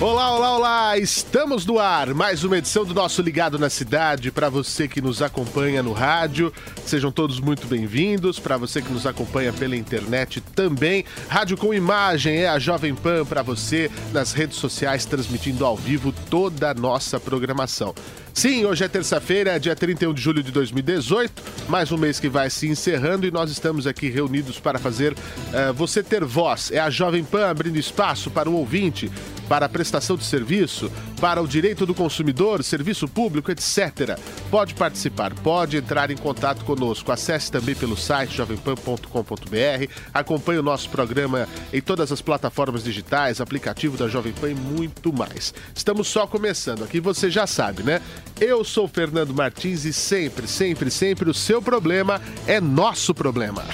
Olá, olá, olá! Estamos no ar. Mais uma edição do nosso Ligado na Cidade. Para você que nos acompanha no rádio, sejam todos muito bem-vindos. Para você que nos acompanha pela internet também. Rádio com imagem é a Jovem Pan para você nas redes sociais, transmitindo ao vivo toda a nossa programação. Sim, hoje é terça-feira, dia 31 de julho de 2018, mais um mês que vai se encerrando e nós estamos aqui reunidos para fazer uh, você ter voz. É a Jovem Pan abrindo espaço para o ouvinte, para a prestação de serviço, para o direito do consumidor, serviço público, etc. Pode participar, pode entrar em contato conosco. Acesse também pelo site jovempan.com.br, acompanhe o nosso programa em todas as plataformas digitais, aplicativo da Jovem Pan e muito mais. Estamos só começando, aqui você já sabe, né? Eu sou Fernando Martins e sempre, sempre, sempre o seu problema é nosso problema.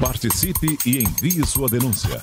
Participe e envie sua denúncia.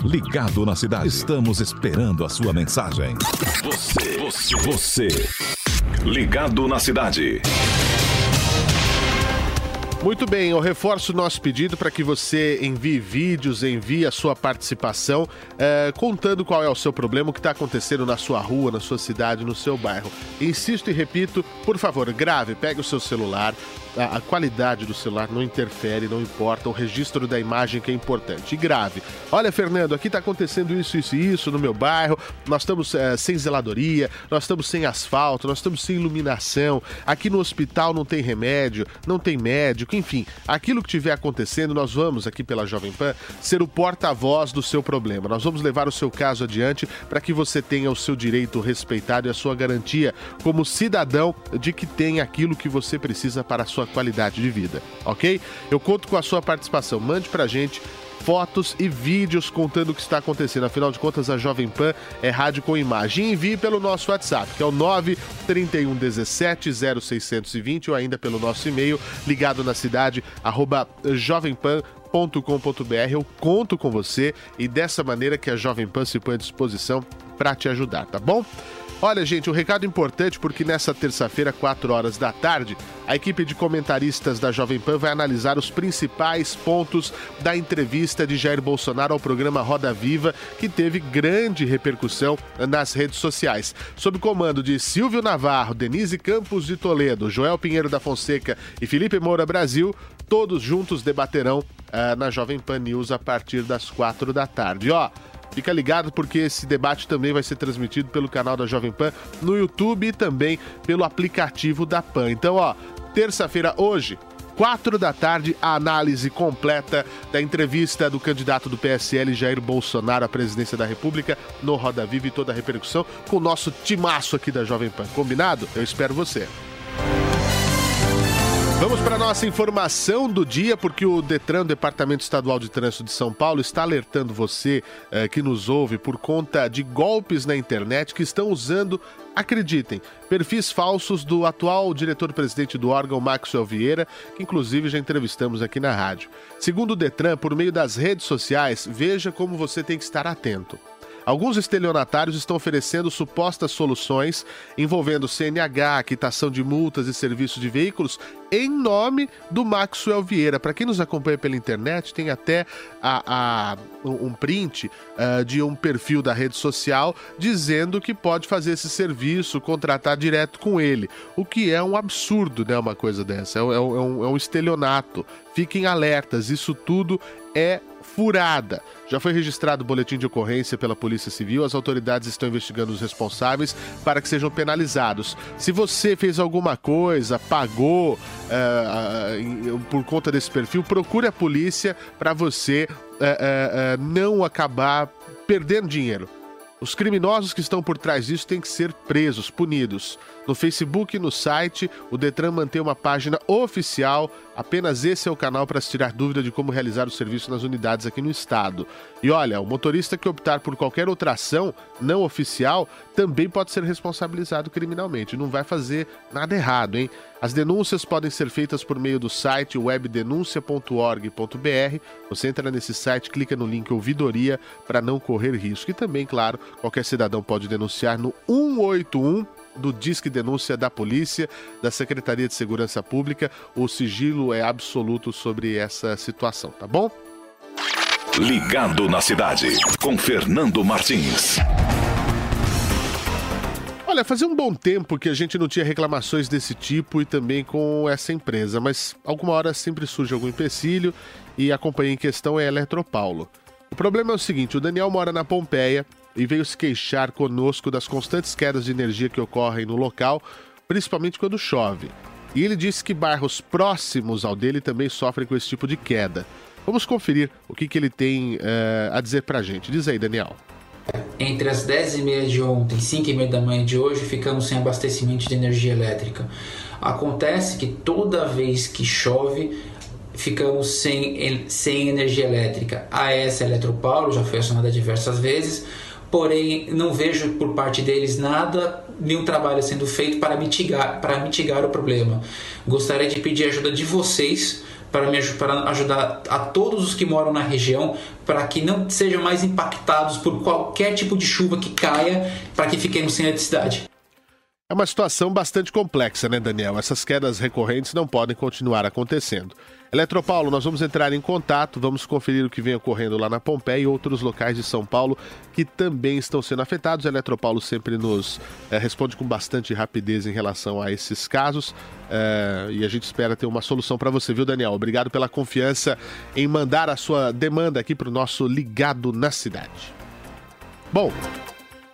Ligado na cidade. Estamos esperando a sua mensagem. Você, você, você. Ligado na cidade. Muito bem, eu reforço o nosso pedido para que você envie vídeos, envie a sua participação, eh, contando qual é o seu problema, o que está acontecendo na sua rua, na sua cidade, no seu bairro. Insisto e repito, por favor, grave, pegue o seu celular, a, a, qualidade do celular não interfere, não importa, o registro da imagem que é importante. E grave. Olha, Fernando, aqui está acontecendo isso, isso e isso no meu bairro, nós estamos é, sem zeladoria, nós estamos sem asfalto, nós estamos sem iluminação, aqui no hospital não tem remédio, não tem médico, enfim, aquilo que estiver acontecendo, nós vamos aqui pela Jovem Pan ser o porta-voz do seu problema. Nós vamos levar o seu caso adiante para que você tenha o seu direito respeitado e a sua garantia como cidadão de que tem aquilo que você precisa para a sua qualidade de vida, ok? Eu conto com a sua participação. Mande pra gente fotos e vídeos contando o que está acontecendo. Afinal de contas, a Jovem Pan é rádio com imagem. Envie pelo nosso WhatsApp, que é o 931 17 0620 ou ainda pelo nosso e-mail ligado na cidade arroba jovempan.com.br. Eu conto com você e dessa maneira que a Jovem Pan se põe à disposição para te ajudar, tá bom? Olha, gente, um recado importante porque nessa terça-feira, 4 horas da tarde, a equipe de comentaristas da Jovem Pan vai analisar os principais pontos da entrevista de Jair Bolsonaro ao programa Roda Viva, que teve grande repercussão nas redes sociais. Sob comando de Silvio Navarro, Denise Campos de Toledo, Joel Pinheiro da Fonseca e Felipe Moura Brasil, todos juntos debaterão uh, na Jovem Pan News a partir das 4 da tarde. Ó, Fica ligado porque esse debate também vai ser transmitido pelo canal da Jovem Pan no YouTube e também pelo aplicativo da Pan. Então, ó, terça-feira hoje, quatro da tarde, a análise completa da entrevista do candidato do PSL, Jair Bolsonaro, à presidência da República, no Roda Viva e toda a repercussão, com o nosso timaço aqui da Jovem Pan. Combinado? Eu espero você. Vamos para nossa informação do dia, porque o Detran, Departamento Estadual de Trânsito de São Paulo, está alertando você eh, que nos ouve por conta de golpes na internet que estão usando, acreditem, perfis falsos do atual diretor-presidente do órgão, Maxwell Vieira, que inclusive já entrevistamos aqui na rádio. Segundo o Detran, por meio das redes sociais, veja como você tem que estar atento. Alguns estelionatários estão oferecendo supostas soluções envolvendo CNH, quitação de multas e serviços de veículos em nome do Maxwell Vieira. Para quem nos acompanha pela internet, tem até a, a um print uh, de um perfil da rede social dizendo que pode fazer esse serviço, contratar direto com ele. O que é um absurdo, né? Uma coisa dessa. É, é, é, um, é um estelionato. Fiquem alertas, isso tudo é furada. Já foi registrado o boletim de ocorrência pela Polícia Civil, as autoridades estão investigando os responsáveis para que sejam penalizados. Se você fez alguma coisa, pagou uh, por conta desse perfil, procure a polícia para você uh, não acabar perdendo dinheiro. Os criminosos que estão por trás disso têm que ser presos, punidos. No Facebook e no site, o Detran mantém uma página oficial. Apenas esse é o canal para se tirar dúvida de como realizar o serviço nas unidades aqui no estado. E olha, o motorista que optar por qualquer outra ação não oficial também pode ser responsabilizado criminalmente. Não vai fazer nada errado, hein? As denúncias podem ser feitas por meio do site webdenuncia.org.br. Você entra nesse site, clica no link ouvidoria para não correr risco. E também, claro, qualquer cidadão pode denunciar no 181 do Disque Denúncia da Polícia, da Secretaria de Segurança Pública. O sigilo é absoluto sobre essa situação, tá bom? Ligado na cidade, com Fernando Martins. Olha, fazia um bom tempo que a gente não tinha reclamações desse tipo e também com essa empresa, mas alguma hora sempre surge algum empecilho e a companhia em questão é a Eletropaulo. O problema é o seguinte: o Daniel mora na Pompeia e veio se queixar conosco das constantes quedas de energia que ocorrem no local, principalmente quando chove. E ele disse que bairros próximos ao dele também sofrem com esse tipo de queda. Vamos conferir o que, que ele tem uh, a dizer pra gente. Diz aí, Daniel. Entre as 10h30 de ontem e 5h30 da manhã de hoje, ficamos sem abastecimento de energia elétrica. Acontece que toda vez que chove, ficamos sem, sem energia elétrica. A essa Eletropaulo já foi acionada diversas vezes, porém não vejo por parte deles nada, nenhum trabalho sendo feito para mitigar, para mitigar o problema. Gostaria de pedir ajuda de vocês para, me, para ajudar a todos os que moram na região para que não sejam mais impactados por qualquer tipo de chuva que caia, para que fiquemos sem eletricidade. É uma situação bastante complexa, né, Daniel? Essas quedas recorrentes não podem continuar acontecendo. Eletropaulo, nós vamos entrar em contato, vamos conferir o que vem ocorrendo lá na Pompeia e outros locais de São Paulo que também estão sendo afetados. Eletropaulo sempre nos é, responde com bastante rapidez em relação a esses casos é, e a gente espera ter uma solução para você, viu, Daniel? Obrigado pela confiança em mandar a sua demanda aqui para o nosso Ligado na Cidade. Bom,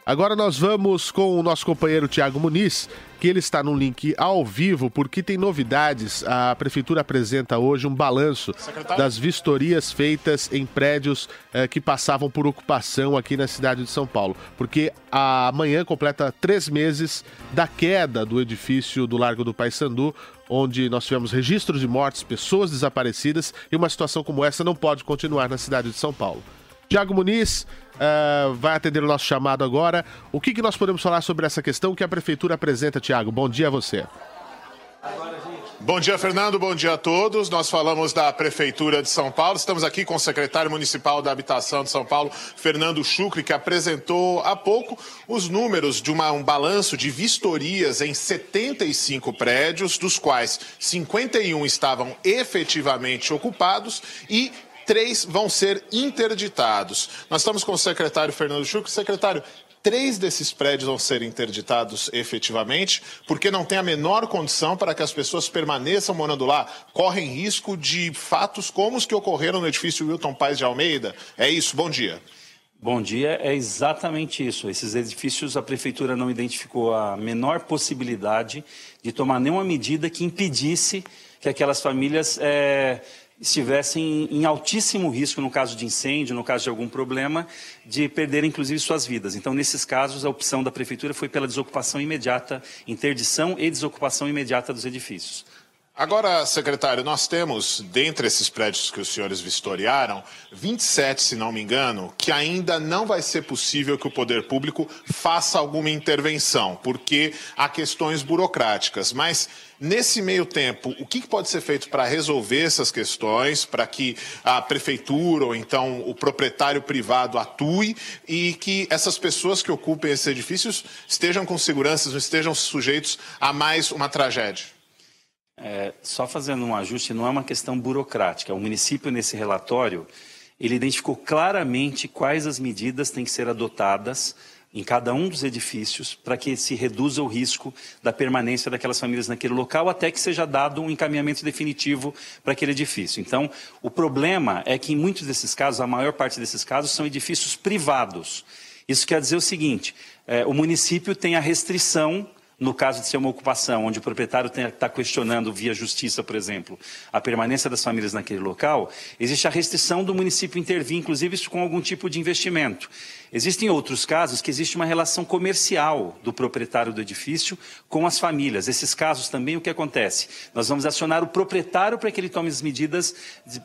Agora nós vamos com o nosso companheiro Tiago Muniz, que ele está no link ao vivo, porque tem novidades. A Prefeitura apresenta hoje um balanço Secretário? das vistorias feitas em prédios eh, que passavam por ocupação aqui na cidade de São Paulo. Porque amanhã completa três meses da queda do edifício do Largo do Paissandu, onde nós tivemos registros de mortes, pessoas desaparecidas, e uma situação como essa não pode continuar na cidade de São Paulo. Tiago Muniz uh, vai atender o nosso chamado agora. O que, que nós podemos falar sobre essa questão que a Prefeitura apresenta, Tiago? Bom dia a você. Bom dia, Fernando. Bom dia a todos. Nós falamos da Prefeitura de São Paulo. Estamos aqui com o secretário municipal da Habitação de São Paulo, Fernando Chucre, que apresentou há pouco os números de uma, um balanço de vistorias em 75 prédios, dos quais 51 estavam efetivamente ocupados e três vão ser interditados. Nós estamos com o secretário Fernando Chuc. Secretário, três desses prédios vão ser interditados efetivamente, porque não tem a menor condição para que as pessoas permaneçam morando lá, correm risco de fatos como os que ocorreram no edifício Wilton Paz de Almeida. É isso, bom dia. Bom dia, é exatamente isso. Esses edifícios, a prefeitura não identificou a menor possibilidade de tomar nenhuma medida que impedisse que aquelas famílias é, estivessem em altíssimo risco no caso de incêndio, no caso de algum problema, de perder inclusive suas vidas. Então, nesses casos, a opção da prefeitura foi pela desocupação imediata, interdição e desocupação imediata dos edifícios. Agora, secretário, nós temos, dentre esses prédios que os senhores vistoriaram, 27, se não me engano, que ainda não vai ser possível que o poder público faça alguma intervenção, porque há questões burocráticas. Mas, nesse meio tempo, o que pode ser feito para resolver essas questões, para que a prefeitura ou então o proprietário privado atue e que essas pessoas que ocupem esses edifícios estejam com segurança, não estejam sujeitos a mais uma tragédia? É, só fazendo um ajuste, não é uma questão burocrática. O município, nesse relatório, ele identificou claramente quais as medidas têm que ser adotadas em cada um dos edifícios para que se reduza o risco da permanência daquelas famílias naquele local até que seja dado um encaminhamento definitivo para aquele edifício. Então, o problema é que em muitos desses casos, a maior parte desses casos, são edifícios privados. Isso quer dizer o seguinte: é, o município tem a restrição no caso de ser uma ocupação, onde o proprietário está questionando via justiça, por exemplo, a permanência das famílias naquele local, existe a restrição do município intervir, inclusive com algum tipo de investimento. Existem outros casos que existe uma relação comercial do proprietário do edifício com as famílias. Esses casos também, o que acontece? Nós vamos acionar o proprietário para que ele tome as medidas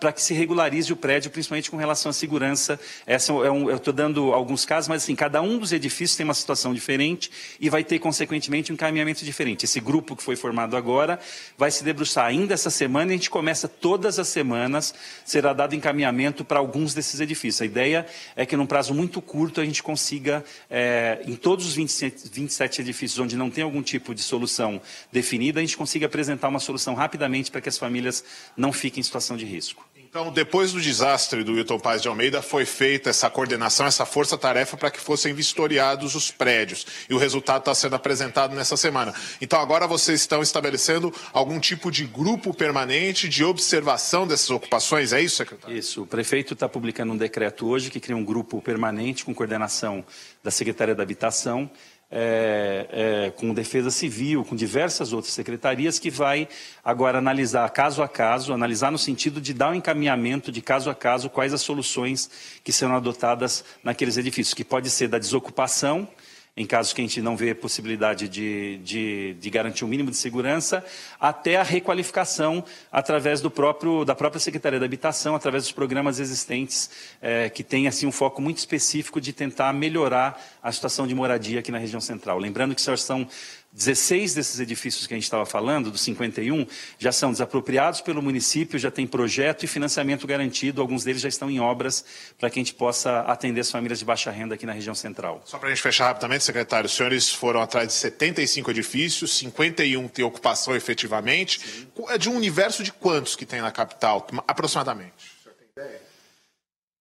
para que se regularize o prédio, principalmente com relação à segurança. Essa é um, eu estou dando alguns casos, mas assim, cada um dos edifícios tem uma situação diferente e vai ter, consequentemente, um encaminhamento diferente. Esse grupo que foi formado agora vai se debruçar ainda essa semana e a gente começa todas as semanas, será dado encaminhamento para alguns desses edifícios. A ideia é que num prazo muito curto a gente consiga, é, em todos os 27, 27 edifícios onde não tem algum tipo de solução definida, a gente consiga apresentar uma solução rapidamente para que as famílias não fiquem em situação de risco. Então, depois do desastre do Wilton Paz de Almeida, foi feita essa coordenação, essa força-tarefa para que fossem vistoriados os prédios. E o resultado está sendo apresentado nessa semana. Então, agora vocês estão estabelecendo algum tipo de grupo permanente de observação dessas ocupações, é isso, secretário? Isso. O prefeito está publicando um decreto hoje que cria um grupo permanente com coordenação da Secretaria da Habitação é, é, com defesa civil, com diversas outras secretarias, que vai agora analisar caso a caso, analisar no sentido de dar um encaminhamento de caso a caso quais as soluções que serão adotadas naqueles edifícios, que pode ser da desocupação, em casos que a gente não vê possibilidade de, de, de, garantir um mínimo de segurança, até a requalificação através do próprio, da própria Secretaria da Habitação, através dos programas existentes, é, que tem assim, um foco muito específico de tentar melhorar a situação de moradia aqui na região central. Lembrando que são 16 desses edifícios que a gente estava falando, dos 51, já são desapropriados pelo município, já tem projeto e financiamento garantido, alguns deles já estão em obras para que a gente possa atender as famílias de baixa renda aqui na região central. Só para a gente fechar rapidamente, secretário, os senhores foram atrás de 75 edifícios, 51 têm ocupação efetivamente. Sim. É de um universo de quantos que tem na capital, aproximadamente? O senhor tem ideia?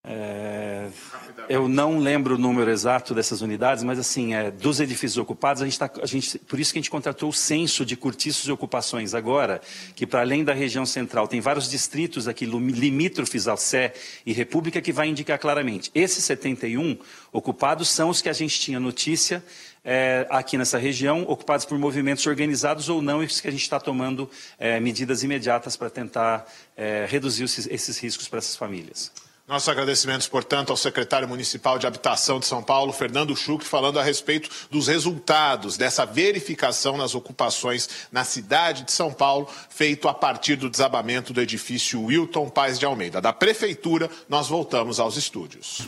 É, eu não lembro o número exato dessas unidades, mas assim, é, dos edifícios ocupados, a gente tá, a gente, por isso que a gente contratou o censo de cortiços e ocupações agora, que para além da região central, tem vários distritos aqui limítrofes ao Sé e República que vai indicar claramente. Esses 71 ocupados são os que a gente tinha notícia é, aqui nessa região, ocupados por movimentos organizados ou não, e que a gente está tomando é, medidas imediatas para tentar é, reduzir esses, esses riscos para essas famílias. Nossos agradecimentos, portanto, ao secretário municipal de Habitação de São Paulo, Fernando Schuch, falando a respeito dos resultados dessa verificação nas ocupações na cidade de São Paulo, feito a partir do desabamento do edifício Wilton Paz de Almeida. Da Prefeitura, nós voltamos aos estúdios.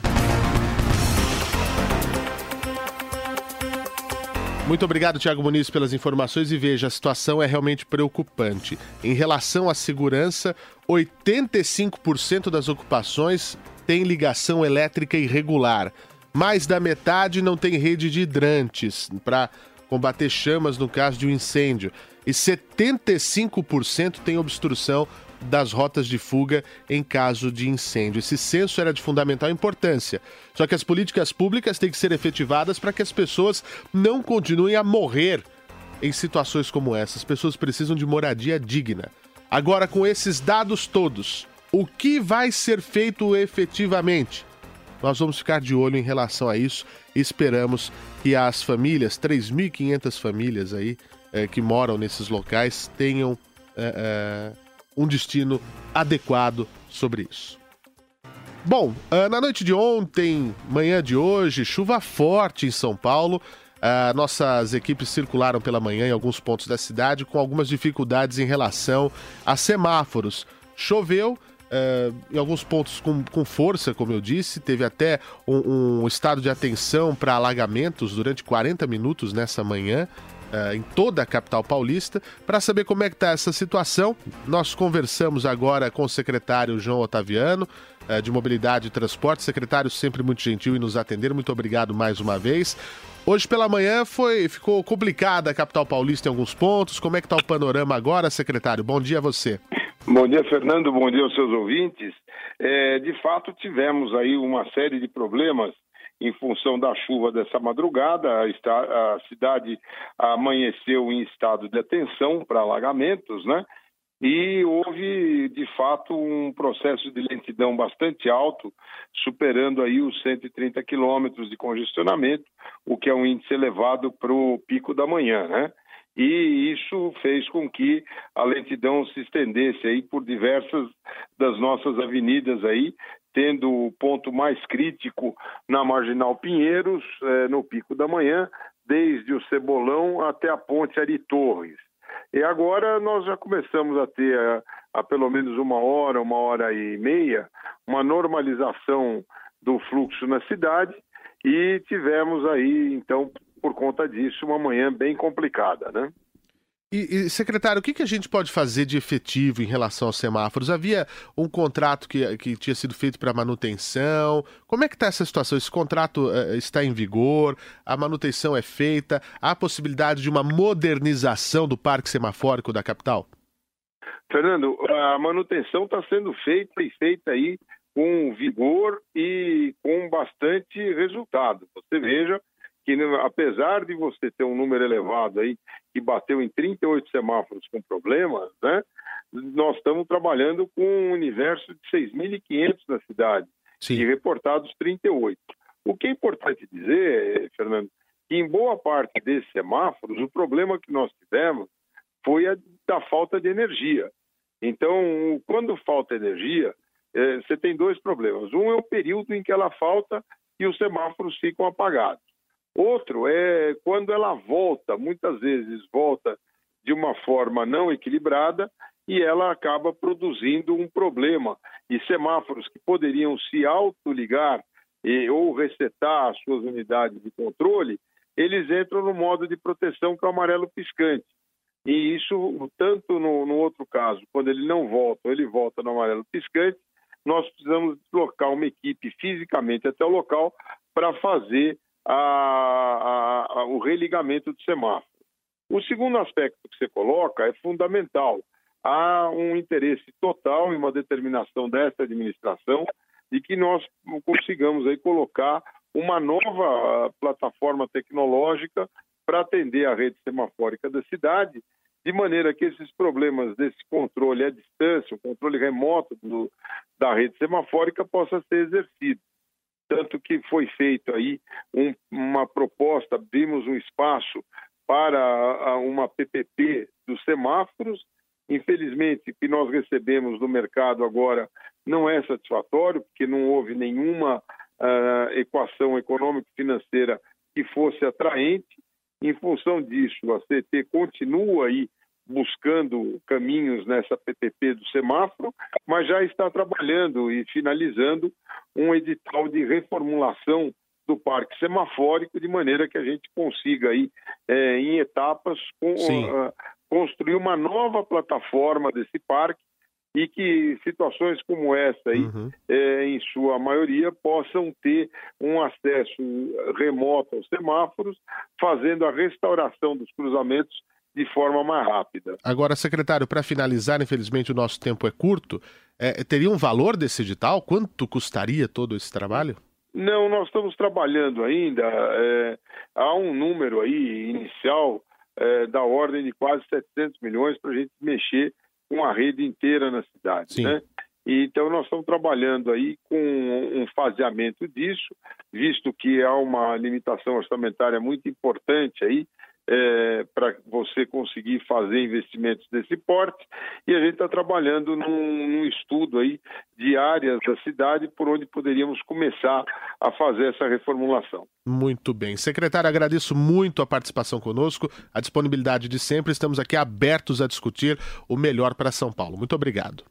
Muito obrigado, Tiago Muniz, pelas informações e veja, a situação é realmente preocupante. Em relação à segurança, 85% das ocupações têm ligação elétrica irregular. Mais da metade não tem rede de hidrantes para combater chamas no caso de um incêndio. E 75% tem obstrução das rotas de fuga em caso de incêndio. Esse censo era de fundamental importância. Só que as políticas públicas têm que ser efetivadas para que as pessoas não continuem a morrer em situações como essa. As pessoas precisam de moradia digna. Agora, com esses dados todos, o que vai ser feito efetivamente? Nós vamos ficar de olho em relação a isso esperamos que as famílias, 3.500 famílias aí é, que moram nesses locais, tenham é, é, um destino adequado sobre isso. Bom, na noite de ontem, manhã de hoje, chuva forte em São Paulo. Uh, nossas equipes circularam pela manhã em alguns pontos da cidade com algumas dificuldades em relação a semáforos. Choveu, Uh, em alguns pontos com, com, força, como eu disse, teve até um, um estado de atenção para alagamentos durante 40 minutos nessa manhã. Uh, em toda a capital paulista. Para saber como é que está essa situação, nós conversamos agora com o secretário João Otaviano, uh, de Mobilidade e Transporte. Secretário sempre muito gentil em nos atender. Muito obrigado mais uma vez. Hoje pela manhã foi, ficou complicada a capital paulista em alguns pontos. Como é que está o panorama agora, secretário? Bom dia a você. Bom dia, Fernando. Bom dia aos seus ouvintes. É, de fato, tivemos aí uma série de problemas em função da chuva dessa madrugada. A, a cidade amanheceu em estado de atenção para alagamentos, né? E houve, de fato, um processo de lentidão bastante alto, superando aí os 130 quilômetros de congestionamento, o que é um índice elevado para o pico da manhã, né? e isso fez com que a lentidão se estendesse aí por diversas das nossas avenidas aí, tendo o ponto mais crítico na Marginal Pinheiros, eh, no pico da manhã, desde o Cebolão até a Ponte Ari Torres. E agora nós já começamos a ter, há pelo menos uma hora, uma hora e meia, uma normalização do fluxo na cidade e tivemos aí, então, por conta disso, uma manhã bem complicada, né? E, e, secretário, o que, que a gente pode fazer de efetivo em relação aos semáforos? Havia um contrato que, que tinha sido feito para manutenção. Como é que está essa situação? Esse contrato uh, está em vigor? A manutenção é feita? Há possibilidade de uma modernização do parque semafórico da capital? Fernando, a manutenção está sendo feita e feita aí com vigor e com bastante resultado. Você veja que apesar de você ter um número elevado aí, que bateu em 38 semáforos com problemas, né, nós estamos trabalhando com um universo de 6.500 na cidade Sim. e reportados 38. O que é importante dizer, Fernando, que em boa parte desses semáforos, o problema que nós tivemos foi a da falta de energia. Então, quando falta energia, eh, você tem dois problemas. Um é o período em que ela falta e os semáforos ficam apagados. Outro é quando ela volta, muitas vezes volta de uma forma não equilibrada e ela acaba produzindo um problema. E semáforos que poderiam se autoligar ou resetar as suas unidades de controle, eles entram no modo de proteção que é o amarelo piscante. E isso, tanto no, no outro caso, quando ele não volta ele volta no amarelo piscante, nós precisamos deslocar uma equipe fisicamente até o local para fazer a, a, a, o religamento do semáforo. O segundo aspecto que você coloca é fundamental. Há um interesse total em uma determinação dessa administração de que nós consigamos aí colocar uma nova plataforma tecnológica para atender a rede semafórica da cidade, de maneira que esses problemas desse controle à distância, o controle remoto do, da rede semafórica, possa ser exercido tanto que foi feito aí um, uma proposta, abrimos um espaço para uma PPP dos semáforos. Infelizmente, o que nós recebemos do mercado agora não é satisfatório, porque não houve nenhuma uh, equação econômico-financeira que fosse atraente. Em função disso, a CT continua aí buscando caminhos nessa PPP do semáforo, mas já está trabalhando e finalizando um edital de reformulação do parque semafórico, de maneira que a gente consiga aí, é, em etapas, com, uh, construir uma nova plataforma desse parque e que situações como essa aí, uhum. é, em sua maioria, possam ter um acesso remoto aos semáforos, fazendo a restauração dos cruzamentos de forma mais rápida. Agora, secretário, para finalizar, infelizmente o nosso tempo é curto, é, teria um valor desse edital? Quanto custaria todo esse trabalho? Não, nós estamos trabalhando ainda. É, há um número aí inicial é, da ordem de quase 700 milhões para a gente mexer com a rede inteira na cidade. Sim. Né? E, então, nós estamos trabalhando aí com um faseamento disso, visto que há uma limitação orçamentária muito importante aí é, para você conseguir fazer investimentos desse porte. E a gente está trabalhando num, num, estudo aí de áreas da cidade por onde poderíamos começar a fazer essa reformulação. Muito bem. Secretário, agradeço muito a participação conosco, a disponibilidade de sempre. Estamos aqui abertos a discutir o melhor para São Paulo. Muito obrigado.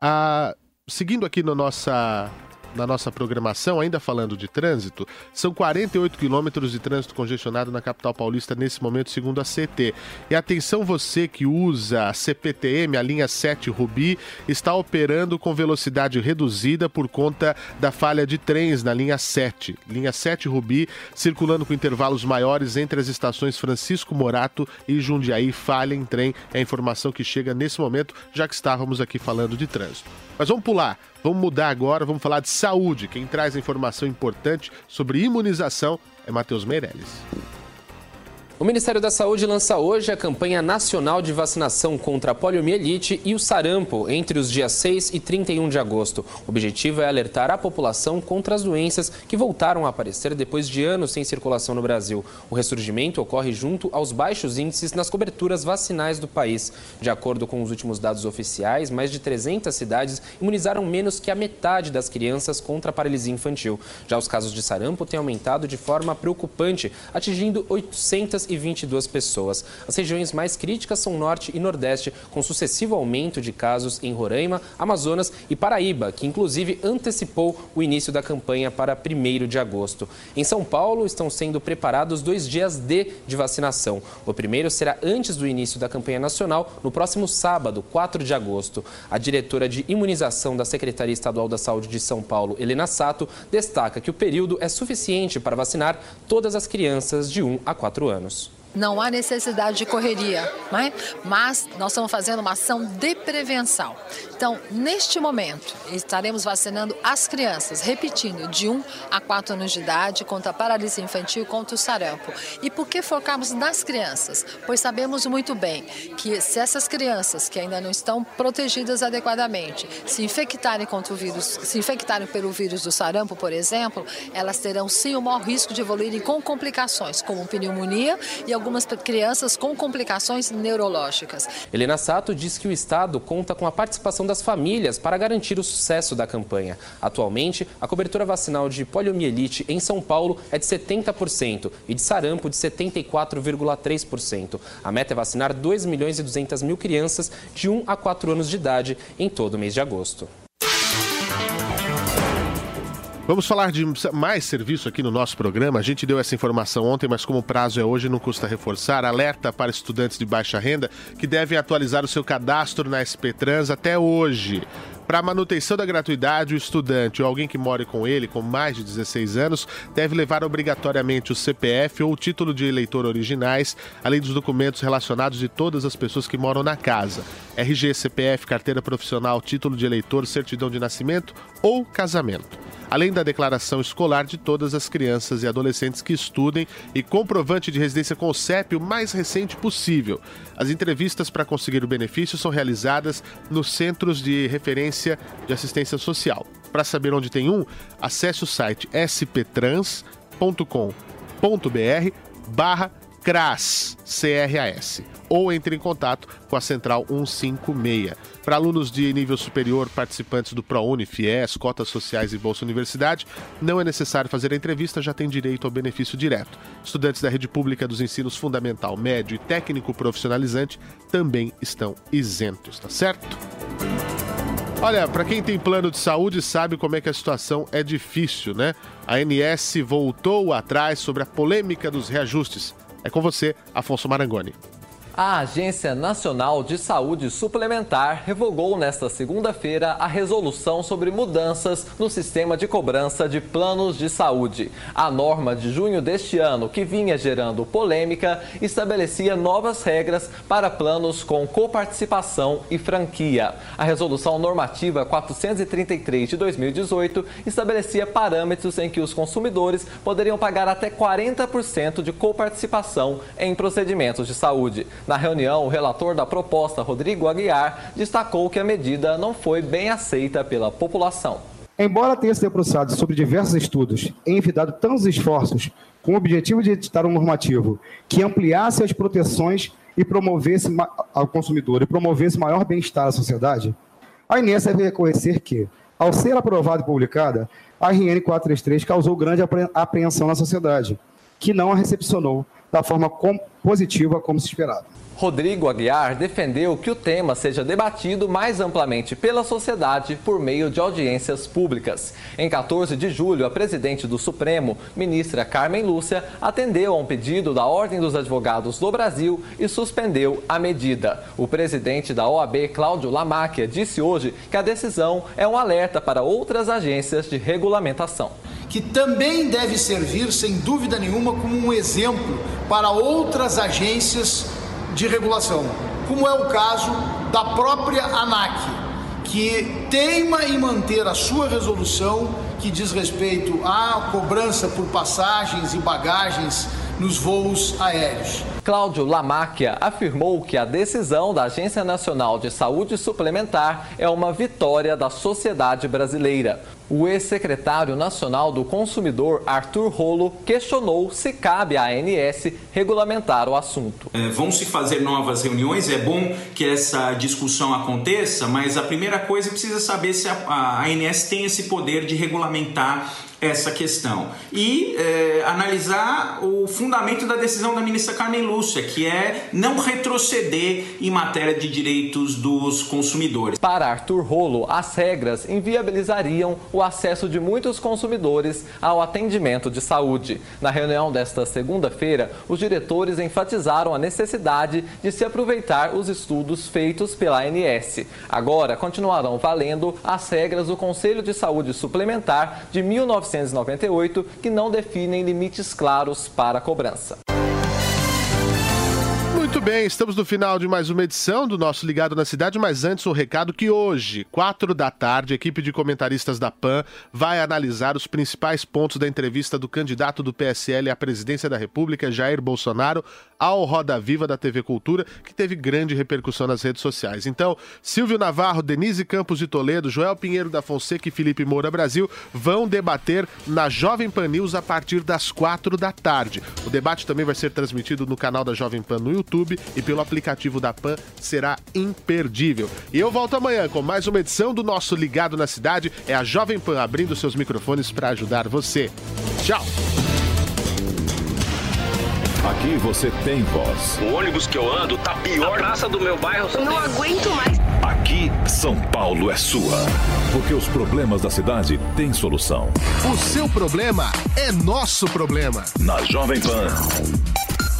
Ah, seguindo aqui no nossa na nossa programação, ainda falando de trânsito, são 48 quilômetros de trânsito congestionado na capital paulista nesse momento, segundo a CT. E atenção você que usa a CPTM, a linha 7 Rubi, está operando com velocidade reduzida por conta da falha de trens na linha 7. Linha 7 Rubi, circulando com intervalos maiores entre as estações Francisco Morato e Jundiaí, falha em trem. É a informação que chega nesse momento, já que estávamos aqui falando de trânsito. Mas vamos pular, vamos mudar agora, vamos falar de saúde. Quem traz informação importante sobre imunização é Matheus Meirelles. O Ministério da Saúde lança hoje a campanha nacional de vacinação contra a poliomielite e o sarampo entre os dias 6 e 31 de agosto. O objetivo é alertar a população contra as doenças que voltaram a aparecer depois de anos sem circulação no Brasil. O ressurgimento ocorre junto aos baixos índices nas coberturas vacinais do país. De acordo com os últimos dados oficiais, mais de 300 cidades imunizaram menos que a metade das crianças contra a paralisia infantil. Já os casos de sarampo têm aumentado de forma preocupante, atingindo 800 e 22 pessoas. As regiões mais críticas são Norte e Nordeste, com sucessivo aumento de casos em Roraima, Amazonas e Paraíba, que inclusive antecipou o início da campanha para 1 de agosto. Em São Paulo, estão sendo preparados dois dias D de vacinação. O primeiro será antes do início da campanha nacional, no próximo sábado, 4 de agosto. A diretora de imunização da Secretaria Estadual da Saúde de São Paulo, Helena Sato, destaca que o período é suficiente para vacinar todas as crianças de 1 a 4 anos não há necessidade de correria, né? mas nós estamos fazendo uma ação de prevenção. Então, neste momento, estaremos vacinando as crianças, repetindo, de 1 a 4 anos de idade, contra a paralisia infantil e contra o sarampo. E por que focamos nas crianças? Pois sabemos muito bem que se essas crianças que ainda não estão protegidas adequadamente se infectarem contra o vírus, se infectarem pelo vírus do sarampo, por exemplo, elas terão sim o maior risco de evoluírem com complicações, como pneumonia e algumas crianças com complicações neurológicas. Helena Sato diz que o Estado conta com a participação das famílias para garantir o sucesso da campanha. Atualmente, a cobertura vacinal de poliomielite em São Paulo é de 70% e de sarampo de 74,3%. A meta é vacinar 2 milhões e 200 mil crianças de 1 a 4 anos de idade em todo o mês de agosto. Vamos falar de mais serviço aqui no nosso programa. A gente deu essa informação ontem, mas como o prazo é hoje, não custa reforçar. Alerta para estudantes de baixa renda que devem atualizar o seu cadastro na SP Trans até hoje. Para manutenção da gratuidade, o estudante ou alguém que more com ele com mais de 16 anos deve levar obrigatoriamente o CPF ou o título de eleitor originais, além dos documentos relacionados de todas as pessoas que moram na casa: RG, CPF, carteira profissional, título de eleitor, certidão de nascimento ou casamento além da declaração escolar de todas as crianças e adolescentes que estudem e comprovante de residência com o CEP o mais recente possível. As entrevistas para conseguir o benefício são realizadas nos Centros de Referência de Assistência Social. Para saber onde tem um, acesse o site sptrans.com.br barra CRAS, C-R-A-S, ou entre em contato com a Central 156. Para alunos de nível superior, participantes do ProUni, FIES, cotas sociais e Bolsa Universidade, não é necessário fazer a entrevista, já tem direito ao benefício direto. Estudantes da rede pública dos ensinos fundamental, médio e técnico profissionalizante também estão isentos, tá certo? Olha, para quem tem plano de saúde sabe como é que a situação é difícil, né? A ANS voltou atrás sobre a polêmica dos reajustes. É com você, Afonso Marangoni. A Agência Nacional de Saúde Suplementar revogou nesta segunda-feira a resolução sobre mudanças no sistema de cobrança de planos de saúde. A norma de junho deste ano, que vinha gerando polêmica, estabelecia novas regras para planos com coparticipação e franquia. A resolução normativa 433 de 2018 estabelecia parâmetros em que os consumidores poderiam pagar até 40% de coparticipação em procedimentos de saúde. Na reunião, o relator da proposta, Rodrigo Aguiar, destacou que a medida não foi bem aceita pela população. Embora tenha se debruçado sobre diversos estudos e envidado tantos esforços com o objetivo de editar um normativo que ampliasse as proteções e promovesse ao consumidor e promovesse maior bem-estar à sociedade, a INES deve reconhecer que, ao ser aprovada e publicada, a RN 433 causou grande apreensão na sociedade, que não a recepcionou da forma positiva como se esperava. Rodrigo Aguiar defendeu que o tema seja debatido mais amplamente pela sociedade por meio de audiências públicas. Em 14 de julho, a presidente do Supremo, ministra Carmen Lúcia, atendeu a um pedido da Ordem dos Advogados do Brasil e suspendeu a medida. O presidente da OAB, Cláudio Lamáquia, disse hoje que a decisão é um alerta para outras agências de regulamentação que também deve servir, sem dúvida nenhuma, como um exemplo para outras agências de regulação, como é o caso da própria ANAC, que teima em manter a sua resolução que diz respeito à cobrança por passagens e bagagens nos voos aéreos. Cláudio Lamáquia afirmou que a decisão da Agência Nacional de Saúde Suplementar é uma vitória da sociedade brasileira. O ex-secretário nacional do consumidor, Arthur Rolo, questionou se cabe à ANS regulamentar o assunto. É, vão se fazer novas reuniões, é bom que essa discussão aconteça, mas a primeira coisa é precisa saber se a, a ANS tem esse poder de regulamentar essa questão e é, analisar o fundamento da decisão da ministra Carmen Lúcia, que é não retroceder em matéria de direitos dos consumidores. Para Arthur Rolo, as regras inviabilizariam o acesso de muitos consumidores ao atendimento de saúde. Na reunião desta segunda-feira, os diretores enfatizaram a necessidade de se aproveitar os estudos feitos pela ANS. Agora continuarão valendo as regras do Conselho de Saúde Suplementar de 19 1998 que não definem limites claros para a cobrança. Muito bem, estamos no final de mais uma edição do nosso Ligado na Cidade, mas antes o um recado que hoje, quatro da tarde, a equipe de comentaristas da PAN vai analisar os principais pontos da entrevista do candidato do PSL à presidência da República, Jair Bolsonaro, ao Roda Viva da TV Cultura, que teve grande repercussão nas redes sociais. Então, Silvio Navarro, Denise Campos de Toledo, Joel Pinheiro da Fonseca e Felipe Moura Brasil vão debater na Jovem Pan News a partir das quatro da tarde. O debate também vai ser transmitido no canal da Jovem Pan no YouTube e pelo aplicativo da Pan será imperdível. E eu volto amanhã com mais uma edição do nosso Ligado na Cidade. É a Jovem Pan abrindo seus microfones para ajudar você. Tchau! Aqui você tem voz. O ônibus que eu ando tá pior. A praça do meu bairro. Eu não aguento mais. Aqui, São Paulo é sua. Porque os problemas da cidade têm solução. O seu problema é nosso problema. Na Jovem Pan.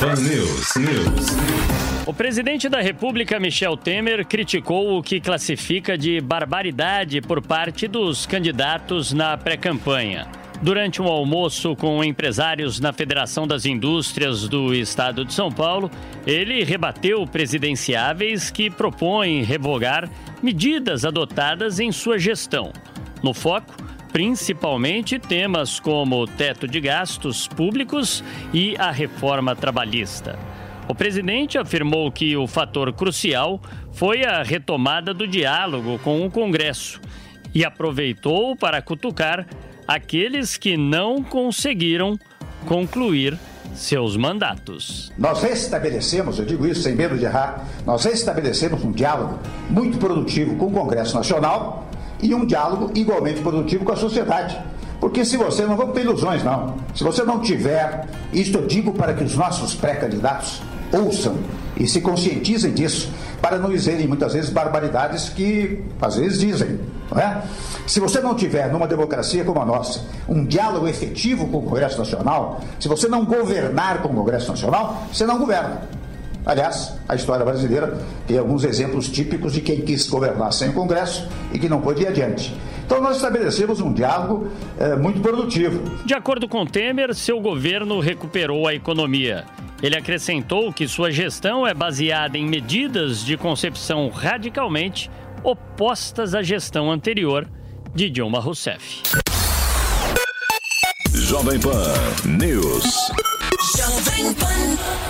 Pan News, News. O presidente da República, Michel Temer, criticou o que classifica de barbaridade por parte dos candidatos na pré-campanha. Durante um almoço com empresários na Federação das Indústrias do Estado de São Paulo, ele rebateu presidenciáveis que propõem revogar medidas adotadas em sua gestão. No foco, principalmente temas como o teto de gastos públicos e a reforma trabalhista. O presidente afirmou que o fator crucial foi a retomada do diálogo com o Congresso e aproveitou para cutucar aqueles que não conseguiram concluir seus mandatos. Nós restabelecemos, eu digo isso sem medo de errar, nós restabelecemos um diálogo muito produtivo com o Congresso Nacional e um diálogo igualmente produtivo com a sociedade. Porque se você, não vamos ter ilusões não, se você não tiver, isto eu digo para que os nossos pré-candidatos ouçam e se conscientizem disso, para não dizerem muitas vezes barbaridades que às vezes dizem, não é? Se você não tiver numa democracia como a nossa um diálogo efetivo com o Congresso Nacional, se você não governar com o Congresso Nacional, você não governa. Aliás, a história brasileira tem alguns exemplos típicos de quem quis governar sem o Congresso e que não pôde ir adiante. Então nós estabelecemos um diálogo é, muito produtivo. De acordo com Temer, seu governo recuperou a economia. Ele acrescentou que sua gestão é baseada em medidas de concepção radicalmente opostas à gestão anterior de Dilma Rousseff. Jovem Pan News. Jovem Pan.